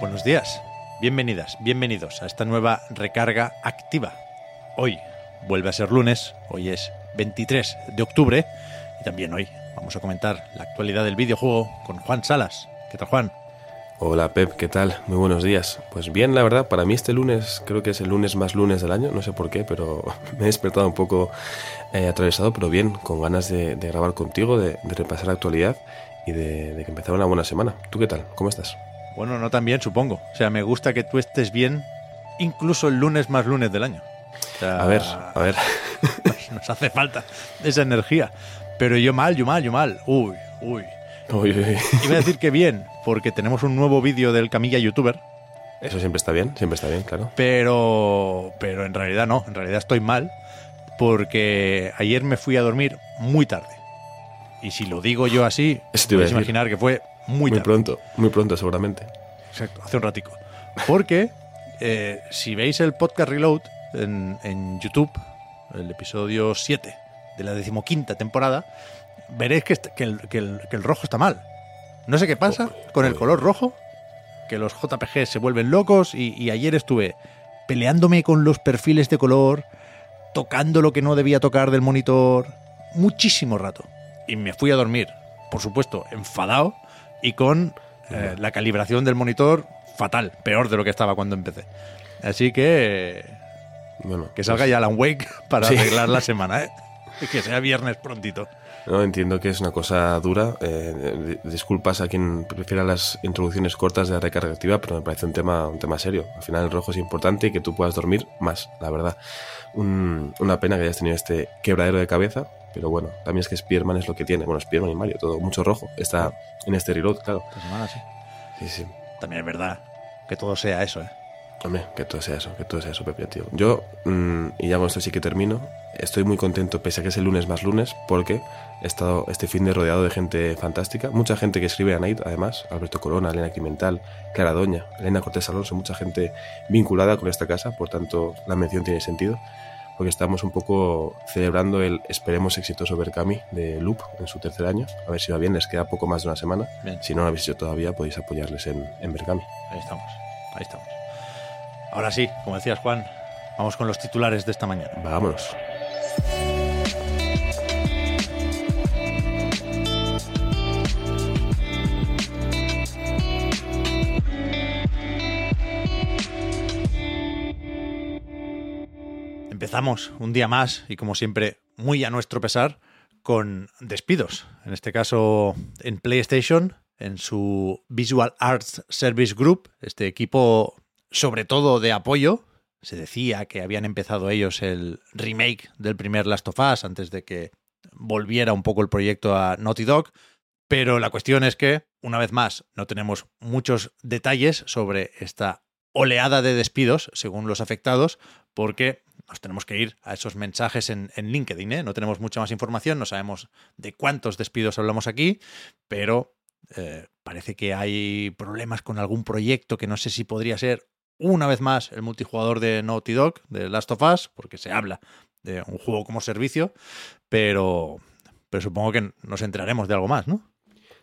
Buenos días, bienvenidas, bienvenidos a esta nueva recarga activa. Hoy vuelve a ser lunes, hoy es 23 de octubre y también hoy vamos a comentar la actualidad del videojuego con Juan Salas. ¿Qué tal, Juan? Hola Pep, ¿qué tal? Muy buenos días. Pues bien, la verdad, para mí este lunes creo que es el lunes más lunes del año, no sé por qué, pero me he despertado un poco eh, atravesado, pero bien, con ganas de, grabar contigo, de, de, repasar la actualidad y de, de que empezara una buena semana. ¿Tú qué tal? ¿Cómo estás? Bueno, no tan bien, supongo. O sea, me gusta que tú estés bien incluso el lunes más lunes del año. O sea, A ver, a ver. Nos hace falta esa energía. Pero yo mal, yo mal, yo mal. Uy, uy. Uy, uy. Iba a decir que bien, porque tenemos un nuevo vídeo del Camilla youtuber, Eso siempre está bien, siempre está bien, claro. pero, pero en realidad no, en realidad estoy mal, porque ayer me fui a dormir muy tarde. Y si lo digo yo así, decir. imaginar que fue muy Muy tarde. pronto, muy pronto seguramente. Exacto, hace un ratico. Porque eh, si veis el podcast Reload en, en YouTube, el episodio 7 de la decimoquinta temporada, veréis que, que el, que el- que el rojo está mal. No sé qué pasa con el color rojo, que los JPG se vuelven locos y, y ayer estuve peleándome con los perfiles de color, tocando lo que no debía tocar del monitor, muchísimo rato. Y me fui a dormir, por supuesto, enfadado y con eh, la calibración del monitor fatal, peor de lo que estaba cuando empecé. Así que Bueno, que salga pues, ya Alan Wake para Sí. arreglar la semana, ¿eh? Que sea viernes prontito. No, entiendo que es una cosa dura. eh, di- disculpas a quien prefiera las introducciones cortas de la recarga activa, pero me parece un tema, un tema serio. Al final el rojo es importante y que tú puedas dormir más, la verdad. Un- una pena que hayas tenido este quebradero de cabeza, pero bueno, también es que Spearman es lo que tiene. Bueno, Spearman y Mario, todo mucho rojo. Está en este reload, claro. Semana sí. Sí, sí. También es verdad que todo sea eso, ¿eh? Hombre, que todo sea eso, que todo sea eso, Pepe, tío. Yo, mm, y ya con esto sí que termino, estoy muy contento, pese a que es el lunes más lunes, porque he estado este fin de rodeado de gente fantástica. Mucha gente que escribe a Night, además. Alberto Corona, Elena Quimental, Clara Doña, Elena Cortés Alonso, mucha gente vinculada con esta casa, por tanto, la mención tiene sentido. Porque estamos un poco celebrando el esperemos exitoso Berkami de Loop en su tercer año. A ver si va bien, les queda poco más de una semana. Bien. Si no lo habéis hecho todavía, podéis apoyarles en, en Berkami. Ahí estamos, ahí estamos. Ahora sí, como decías Juan, vamos con los titulares de esta mañana. Vámonos. Empezamos un día más y como siempre muy a nuestro pesar con despidos. En este caso en PlayStation, en su Visual Arts Service Group, este equipo sobre todo de apoyo. Se decía que habían empezado ellos el remake del primer Last of Us antes de que volviera un poco el proyecto a Naughty Dog. Pero la cuestión es que, una vez más, no tenemos muchos detalles sobre esta oleada de despidos, según los afectados, porque nos tenemos que ir a esos mensajes en, LinkedIn. ¿eh? No tenemos mucha más información, no sabemos de cuántos despidos hablamos aquí, pero eh, parece que hay problemas con algún proyecto que no sé si podría ser una vez más el multijugador de Naughty Dog, de Last of Us, porque se habla de un juego como servicio, pero, pero supongo que nos enteraremos de algo más, ¿no?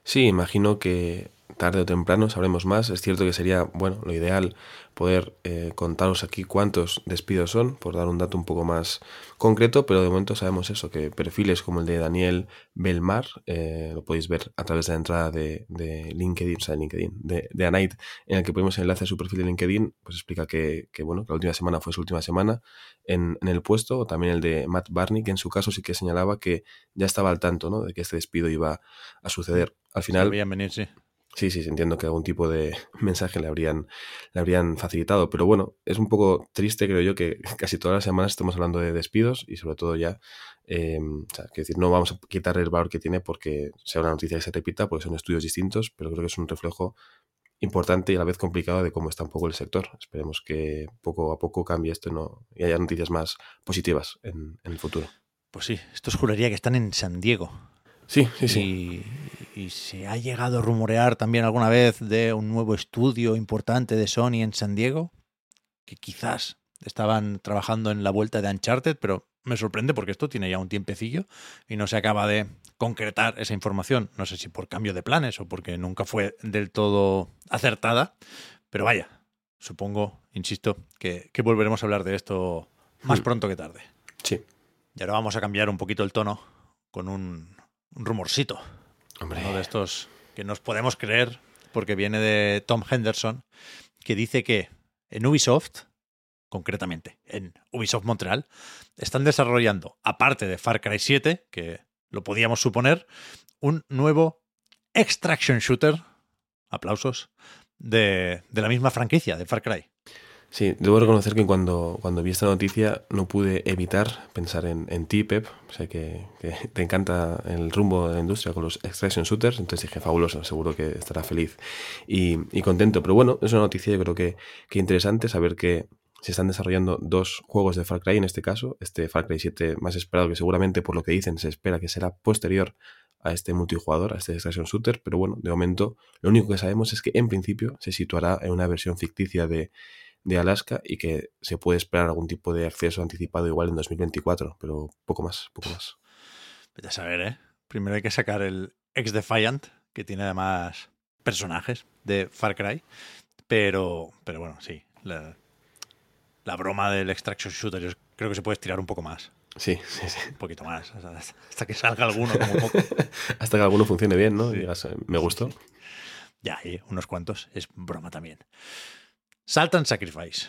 Sí, imagino que tarde o temprano sabremos más. Es cierto que sería, bueno, lo ideal poder eh, contaros aquí cuántos despidos son, por dar un dato un poco más concreto, pero de momento sabemos eso, que perfiles como el de Daniel Belmar, eh, lo podéis ver a través de la entrada de, LinkedIn, o sea, de LinkedIn, de, de Anite, en el que ponemos el enlace a su perfil de LinkedIn, pues explica que, que, bueno, la última semana fue su última semana en, el puesto, o también el de Matt Barney, que en su caso sí que señalaba que ya estaba al tanto, ¿no? De que este despido iba a suceder. Al final... Sí, sí, entiendo que algún tipo de mensaje le habrían, le habrían facilitado. Pero bueno, es un poco triste, creo yo, que casi todas las semanas estemos hablando de despidos y sobre todo ya, eh, o sea, que decir, no vamos a quitar el valor que tiene porque sea una noticia que se repita, porque son estudios distintos, pero creo que es un reflejo importante y a la vez complicado de cómo está un poco el sector. Esperemos que poco a poco cambie esto no, y haya noticias más positivas en, en el futuro. Pues sí, estos juraría que están en San Diego. Sí, sí, sí. Y, y, se ha llegado a rumorear también alguna vez de un nuevo estudio importante de Sony en San Diego, que quizás estaban trabajando en la vuelta de Uncharted, pero me sorprende porque esto tiene ya un tiempecillo y no se acaba de concretar esa información. No sé si por cambio de planes o porque nunca fue del todo acertada, pero vaya, supongo, insisto, que, que volveremos a hablar de esto más Hmm. pronto que tarde. Sí. Y ahora vamos a cambiar un poquito el tono con un, un rumorcito. Hombre. Uno de estos que nos podemos creer porque viene de Tom Henderson, que dice que en Ubisoft, concretamente en Ubisoft Montreal, están desarrollando, aparte de Far Cry 7, que lo podíamos suponer, un nuevo extraction shooter, aplausos, de, de la misma franquicia, de Far Cry. Sí, debo reconocer que cuando, cuando vi esta noticia no pude evitar pensar en, en ti, Pep. Sé que, que te encanta el rumbo de la industria con los extraction shooters, entonces dije, fabuloso, seguro que estará feliz y, y contento. Pero bueno, es una noticia yo creo que, que interesante saber que se están desarrollando dos juegos de Far Cry en este caso. Este Far Cry 7 más esperado, que seguramente por lo que dicen se espera que será posterior a este multijugador, a este extraction shooter. Pero bueno, de momento lo único que sabemos es que en principio se situará en una versión ficticia de de Alaska y que se puede esperar algún tipo de acceso anticipado igual en 2024, pero poco más, poco más. Vete a saber, ¿eh? Primero hay que sacar el ex Defiant, que tiene además personajes de Far Cry, pero, pero bueno, sí, la, la broma del extraction shooter yo creo que se puede estirar un poco más. Sí, sí, sí. Un poquito más, hasta que salga alguno como poco. hasta que alguno funcione bien, ¿no? Sí. Digas, me gustó. Ya, y unos cuantos, es broma también. Salt and Sacrifice,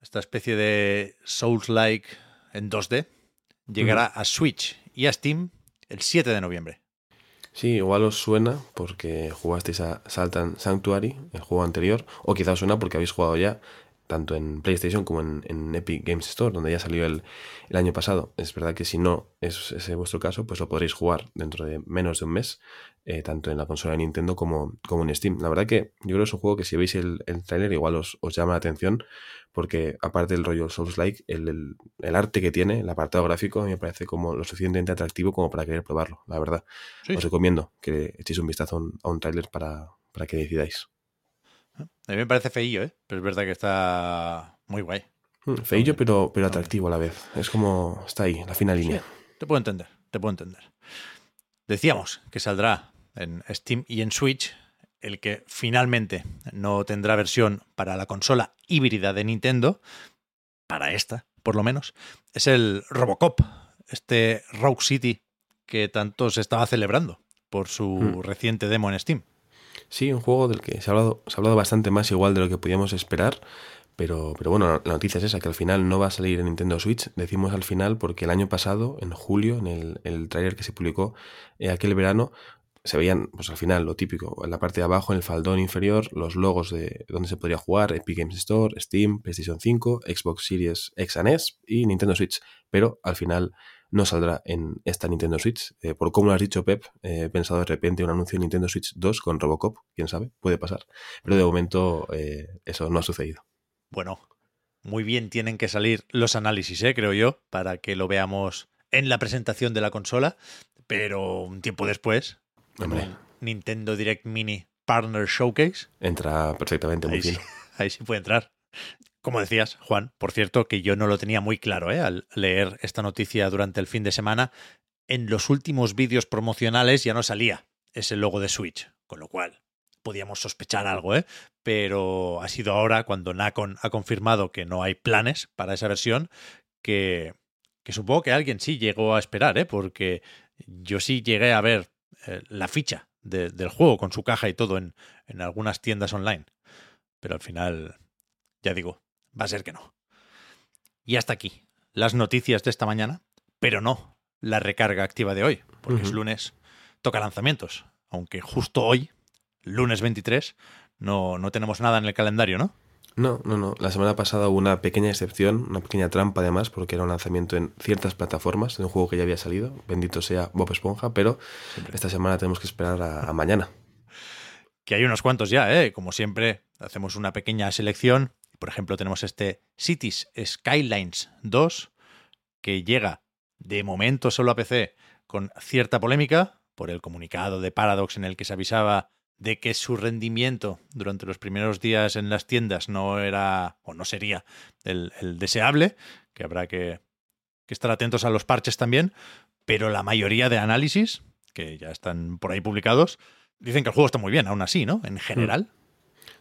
esta especie de Souls-like en 2D, llegará a Switch y a Steam el 7 de noviembre. Sí, igual os suena porque jugasteis a Saltan Sanctuary, el juego anterior, o quizá os suena porque habéis jugado ya tanto en PlayStation como en, en Epic Games Store, donde ya salió el, el, año pasado. Es verdad que si no es ese vuestro caso, pues lo podréis jugar dentro de menos de un mes, eh, tanto en la consola de Nintendo como, como en Steam. La verdad que yo creo que es un juego que si veis el, el trailer igual os, os, llama la atención, porque aparte del rollo Souls-like, el, el, el, arte que tiene, el apartado gráfico, me parece como lo suficientemente atractivo como para querer probarlo, la verdad. Sí. Os recomiendo que echéis un vistazo a un, a un trailer para, para que decidáis. A mí me parece feillo, ¿eh? Pero es verdad que está muy guay. Mm, feillo, pero, pero atractivo a la vez. Es como está ahí, la fina línea. Sí, te puedo entender, te puedo entender. Decíamos que saldrá en Steam y en Switch el que finalmente no tendrá versión para la consola híbrida de Nintendo, para esta, por lo menos, es el Robocop, este Rogue City que tanto se estaba celebrando por su mm. reciente demo en Steam. Sí, un juego del que se ha hablado, se ha hablado bastante más igual de lo que podíamos esperar. Pero, pero bueno, la noticia es esa, que al final no va a salir en Nintendo Switch. Decimos al final porque el año pasado, en julio, en el, el tráiler que se publicó eh, aquel verano, se veían, pues al final, lo típico, en la parte de abajo, en el faldón inferior, los logos de donde se podría jugar, Epic Games Store, Steam, PlayStation 5, Xbox Series X y Nintendo Switch. Pero al final no saldrá en esta Nintendo Switch. Eh, por como lo has dicho, Pep, eh, he pensado de repente un anuncio de Nintendo Switch 2 con Robocop, quién sabe, puede pasar. Pero de momento eh, eso no ha sucedido. Bueno, muy bien tienen que salir los análisis, ¿eh? creo yo, para que lo veamos en la presentación de la consola, pero un tiempo después, Hombre. Nintendo Direct Mini Partner Showcase. Entra perfectamente, muy bien. Sí, ahí sí puede entrar. Como decías, Juan, por cierto, que yo no lo tenía muy claro ¿eh? al leer esta noticia durante el fin de semana. En los últimos vídeos promocionales ya no salía ese logo de Switch, con lo cual podíamos sospechar algo, ¿eh? pero ha sido ahora cuando Nacon ha confirmado que no hay planes para esa versión, que, que supongo que alguien sí llegó a esperar, ¿eh? porque yo sí llegué a ver eh, la ficha de, del juego con su caja y todo en, en algunas tiendas online, pero al final, ya digo, va a ser que no. Y hasta aquí las noticias de esta mañana, pero no la recarga activa de hoy, porque uh -huh. es lunes, toca lanzamientos, aunque justo hoy lunes 23. No, no tenemos nada en el calendario, ¿no? No, no, no. La semana pasada hubo una pequeña excepción, una pequeña trampa además, porque era un lanzamiento en ciertas plataformas de un juego que ya había salido. Bendito sea Bob Esponja, pero esta semana tenemos que esperar a, a mañana. Que hay unos cuantos ya, ¿eh? Como siempre, hacemos una pequeña selección. Por ejemplo, tenemos este Cities Skylines 2, que llega de momento solo a PC con cierta polémica por el comunicado de Paradox en el que se avisaba de que su rendimiento durante los primeros días en las tiendas no era o no sería el, el deseable, que habrá que, que, estar atentos a los parches también, pero la mayoría de análisis, que ya están por ahí publicados, dicen que el juego está muy bien, aún así, ¿no? En general.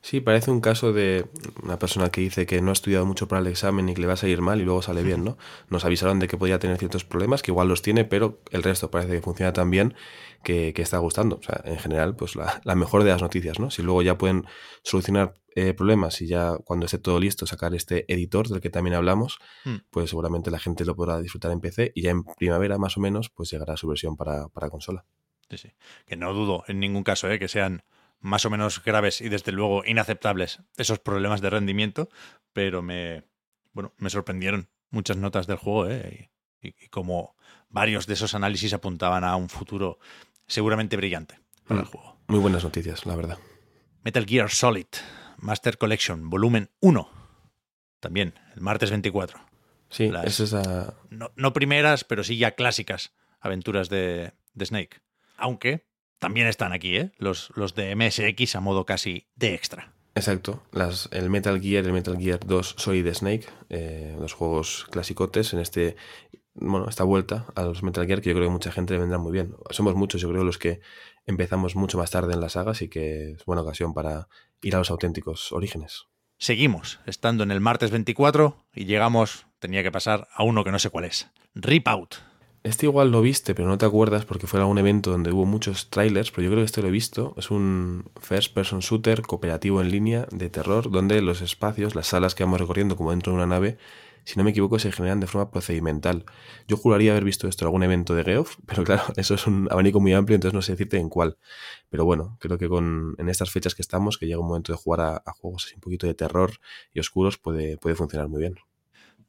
Sí, parece un caso de una persona que dice que no ha estudiado mucho para el examen y que le va a salir mal y luego sale bien, ¿no? Nos avisaron de que podía tener ciertos problemas, que igual los tiene, pero el resto parece que funciona tan bien que, que está gustando. O sea, en general, pues la, la, mejor de las noticias, ¿no? Si luego ya pueden solucionar eh, problemas y ya cuando esté todo listo sacar este editor del que también hablamos, hmm. pues seguramente la gente lo podrá disfrutar en PC y ya en primavera más o menos pues llegará su versión para, para consola. Sí, sí. Que no dudo en ningún caso ¿eh? que sean más o menos graves y desde luego inaceptables esos problemas de rendimiento, pero me, bueno, me sorprendieron muchas notas del juego ¿eh? y, y, como varios de esos análisis apuntaban a un futuro seguramente brillante para mm, el juego. Muy buenas noticias, la verdad. Metal Gear Solid, Master Collection, volumen 1, también el martes 24. Sí, Las, es no, no, primeras, pero sí ya clásicas aventuras de, de Snake. Aunque también están aquí, ¿eh? Los, los de MSX a modo casi de extra. Exacto. Las, el Metal Gear, el Metal Gear 2 Solid Snake, eh, los juegos clasicotes en este bueno, esta vuelta a los Metal Gear que yo creo que mucha gente le vendrá muy bien. Somos muchos, yo creo, los que empezamos mucho más tarde en la saga, así que es buena ocasión para ir a los auténticos orígenes. Seguimos estando en el martes 24 y llegamos, tenía que pasar a uno que no sé cuál es. Rip Out, este igual lo viste, pero no te acuerdas porque fue algún evento donde hubo muchos trailers, pero yo creo que este lo he visto. Es un first person shooter cooperativo en línea de terror, donde los espacios, las salas que vamos recorriendo como dentro de una nave, si no me equivoco, se generan de forma procedimental. Yo juraría haber visto esto en algún evento de Geoff, pero claro, eso es un abanico muy amplio, entonces no sé decirte en cuál. Pero bueno, creo que con, en estas fechas que estamos, que llega un momento de jugar a, a juegos así un poquito de terror y oscuros, puede, puede funcionar muy bien.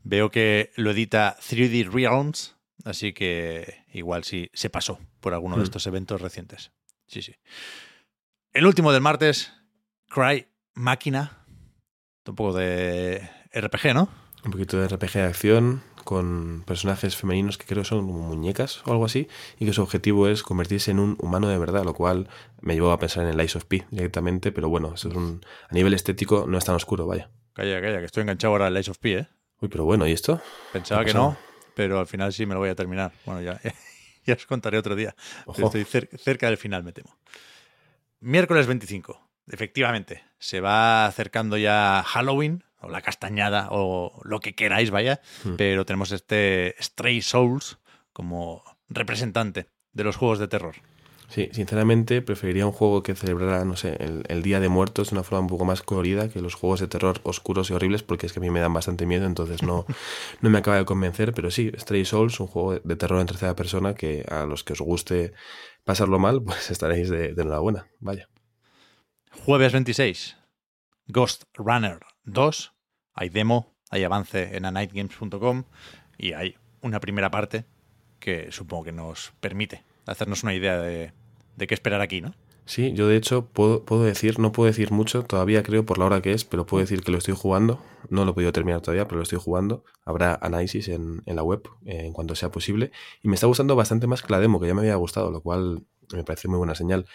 Veo que lo edita 3D Realms, Así que igual sí se pasó por alguno Hmm. de estos eventos recientes. Sí, sí. El último del martes, Cry Máquina. Un poco de RPG, ¿no? Un poquito de RPG de acción con personajes femeninos que creo son como muñecas o algo así, y que su objetivo es convertirse en un humano de verdad, lo cual me llevó a pensar en el Lies of P directamente, pero bueno, eso es un, a nivel estético no es tan oscuro, vaya. Calla, calla, que estoy enganchado ahora al Lies of P, ¿eh? Uy, pero bueno, ¿y esto? Pensaba que no, pero al final sí me lo voy a terminar. Bueno, ya, ya os contaré otro día. Ojo. Estoy cer cerca del final, me temo. Miércoles 25. Efectivamente, se va acercando ya Halloween, o la castañada, o lo que queráis, vaya. Hmm. Pero tenemos este Stray Souls como representante de los juegos de terror. Sí, sinceramente preferiría un juego que celebrara, no sé, el, el, Día de Muertos de una forma un poco más colorida que los juegos de terror oscuros y horribles, porque es que a mí me dan bastante miedo, entonces no, no me acaba de convencer. Pero sí, Stray Souls, un juego de terror en tercera persona que a los que os guste pasarlo mal, pues estaréis de, de enhorabuena. Vaya. Jueves 26, Ghost Runner 2. Hay demo, hay avance en anightgames.com y hay una primera parte que supongo que nos permite hacernos una idea de, qué esperar aquí, ¿no? Sí, yo de hecho puedo, decir, no puedo decir mucho, todavía creo por la hora que es, pero puedo decir que lo estoy jugando. No lo he podido terminar todavía, pero lo estoy jugando. Habrá análisis en, la web eh, en cuanto sea posible. Y me está gustando bastante más que la demo, que ya me había gustado, lo cual me parece muy buena señal.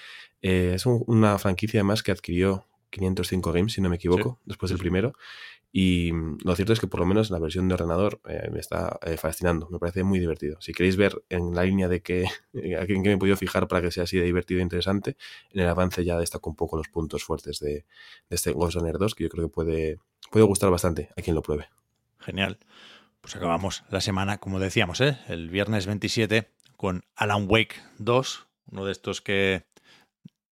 Eh, es un, una franquicia además que adquirió 505 Games, si no me equivoco, sí, después del primero. Y lo cierto es que por lo menos la versión de ordenador eh, me está eh, fascinando, me parece muy divertido. Si queréis ver en la línea de que en qué me he podido fijar para que sea así de divertido e interesante, en el avance ya destaco un poco los puntos fuertes de, de este Ghost Runner 2, que yo creo que puede, puede gustar bastante a quien lo pruebe. Genial. Pues acabamos la semana, como decíamos, ¿eh? el viernes 27 con Alan Wake 2, uno de estos que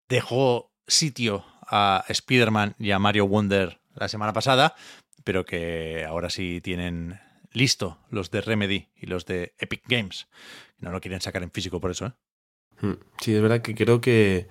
dejó sitio a Spider-Man y a Mario Wonder la semana pasada, pero que ahora sí tienen listo los de Remedy y los de Epic Games. No lo quieren sacar en físico por eso, ¿eh? Sí, es verdad que creo que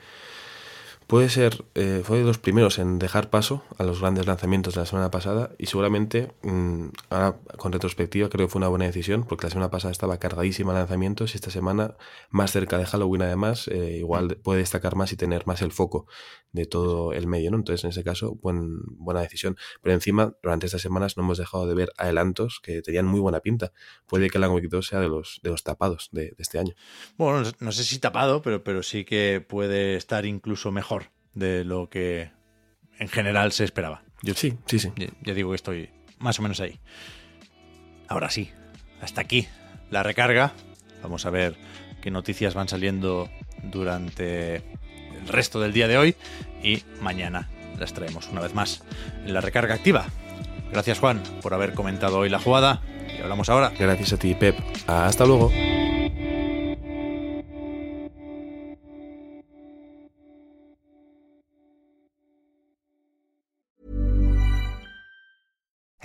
puede ser, eh, fue de los primeros en dejar paso a los grandes lanzamientos de la semana pasada y seguramente, mm, ahora con retrospectiva, creo que fue una buena decisión porque la semana pasada estaba cargadísima de lanzamientos y esta semana, más cerca de Halloween además, eh, igual puede destacar más y tener más el foco de todo el medio, ¿no? Entonces, en ese caso, buen, buena decisión. Pero encima, durante estas semanas no hemos dejado de ver adelantos que tenían muy buena pinta. Puede que el Week 2 sea de los, de los tapados de, este año. Bueno, no sé si tapado, pero, pero sí que puede estar incluso mejor de lo que en general se esperaba. Yo sí, sí, sí. Ya digo que estoy más o menos ahí. Ahora sí, hasta aquí la recarga. Vamos a ver qué noticias van saliendo durante el resto del día de hoy y mañana las traemos una vez más en la recarga activa. Gracias Juan por haber comentado hoy la jugada y hablamos ahora. Gracias a ti Pep. Hasta luego.